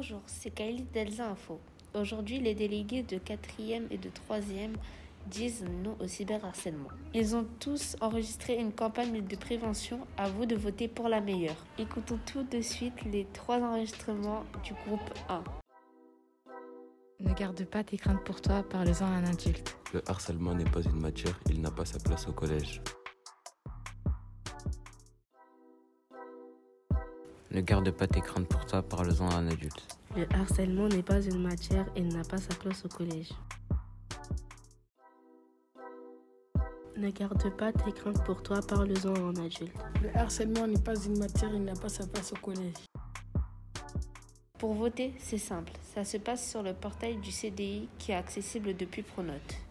Bonjour, c'est Kylie d'Elsa Info. Aujourd'hui, les délégués de 4e et de 3e disent non au cyberharcèlement. Ils ont tous enregistré une campagne de prévention. À vous de voter pour la meilleure. Écoutons tout de suite les trois enregistrements du groupe 1. Ne garde pas tes craintes pour toi, parle-en à un adulte. Le harcèlement n'est pas une matière, il n'a pas sa place au collège. Ne garde pas tes craintes pour toi, parle-en à un adulte. Le harcèlement n'est pas une matière et n'a pas sa place au collège. Ne garde pas tes craintes pour toi, parle-en à un adulte. Le harcèlement n'est pas une matière, il n'a pas sa place au collège. Pour voter, c'est simple. Ça se passe sur le portail du CDI qui est accessible depuis Pronote.